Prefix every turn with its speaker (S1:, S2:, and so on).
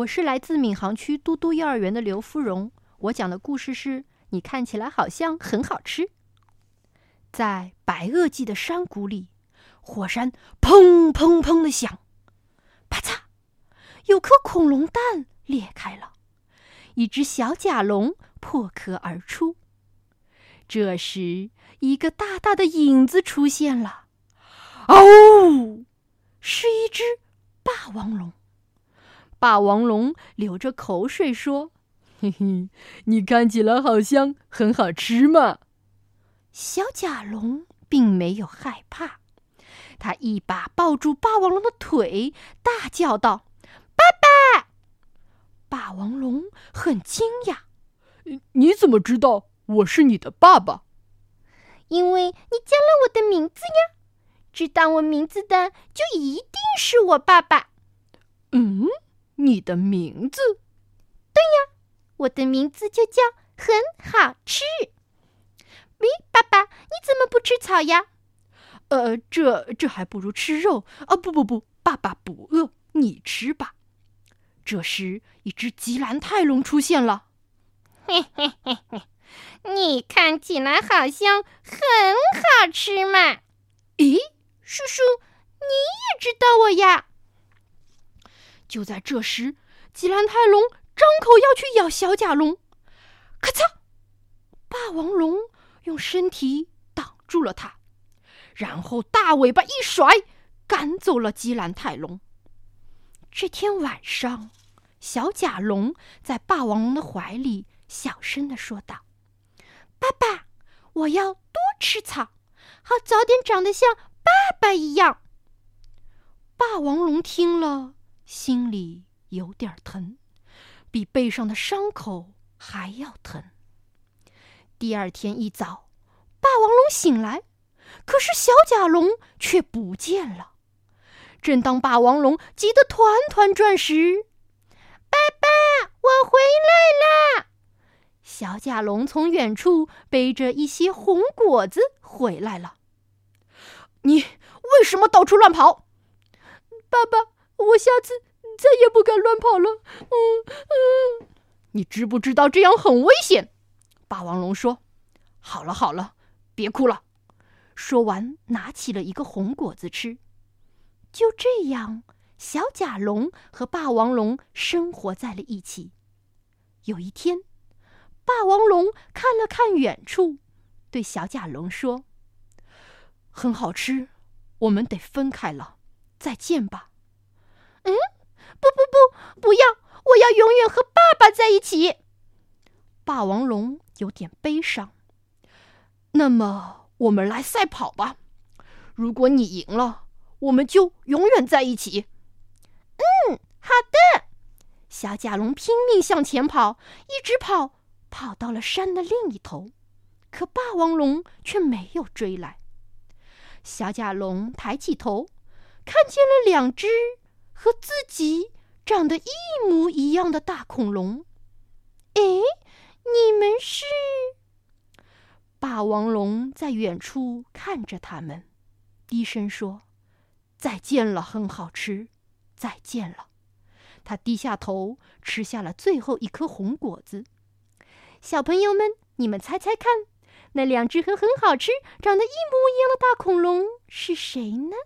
S1: 我是来自闵行区嘟嘟幼儿园的刘芙蓉。我讲的故事是你看起来好像很好吃。在白垩纪的山谷里，火山砰砰砰的响，啪嚓，有颗恐龙蛋裂开了，一只小甲龙破壳而出。这时，一个大大的影子出现了，哦，是一只霸王龙。霸王龙流着口水说：“嘿嘿，你看起来好像很好吃嘛。”小甲龙并没有害怕，他一把抱住霸王龙的腿，大叫道：“爸爸！”霸王龙很惊讶：“你怎么知道我是你的爸爸？”“
S2: 因为你叫了我的名字呀！知道我名字的就一定是我爸爸。”“
S1: 嗯。”你的名字？
S2: 对呀，我的名字就叫很好吃。咦，爸爸，你怎么不吃草呀？
S1: 呃，这这还不如吃肉啊！不不不，爸爸不饿，你吃吧。这时，一只吉兰泰龙出现了。
S2: 嘿嘿嘿嘿，你看起来好像很好吃嘛。
S1: 咦，
S2: 叔叔，你也知道我呀？
S1: 就在这时，吉兰泰龙张口要去咬小甲龙，咔嚓！霸王龙用身体挡住了它，然后大尾巴一甩，赶走了吉兰泰龙。这天晚上，小甲龙在霸王龙的怀里小声的说道：“
S2: 爸爸，我要多吃草，好早点长得像爸爸一样。”
S1: 霸王龙听了。心里有点疼，比背上的伤口还要疼。第二天一早，霸王龙醒来，可是小甲龙却不见了。正当霸王龙急得团团转时，
S2: 爸爸，我回来了！
S1: 小甲龙从远处背着一些红果子回来了。你为什么到处乱跑？
S3: 爸爸。我下次再也不敢乱跑了。嗯
S1: 嗯，你知不知道这样很危险？霸王龙说：“好了好了，别哭了。”说完，拿起了一个红果子吃。就这样，小甲龙和霸王龙生活在了一起。有一天，霸王龙看了看远处，对小甲龙说：“很好吃，我们得分开了，再见吧。”
S2: 嗯，不不不，不要！我要永远和爸爸在一起。
S1: 霸王龙有点悲伤。那么，我们来赛跑吧。如果你赢了，我们就永远在一起。
S2: 嗯，好的。
S1: 小甲龙拼命向前跑，一直跑，跑到了山的另一头，可霸王龙却没有追来。小甲龙抬起头，看见了两只。和自己长得一模一样的大恐龙，
S2: 哎，你们是？
S1: 霸王龙在远处看着他们，低声说：“再见了，很好吃，再见了。”他低下头吃下了最后一颗红果子。小朋友们，你们猜猜看，那两只和很好吃、长得一模一样的大恐龙是谁呢？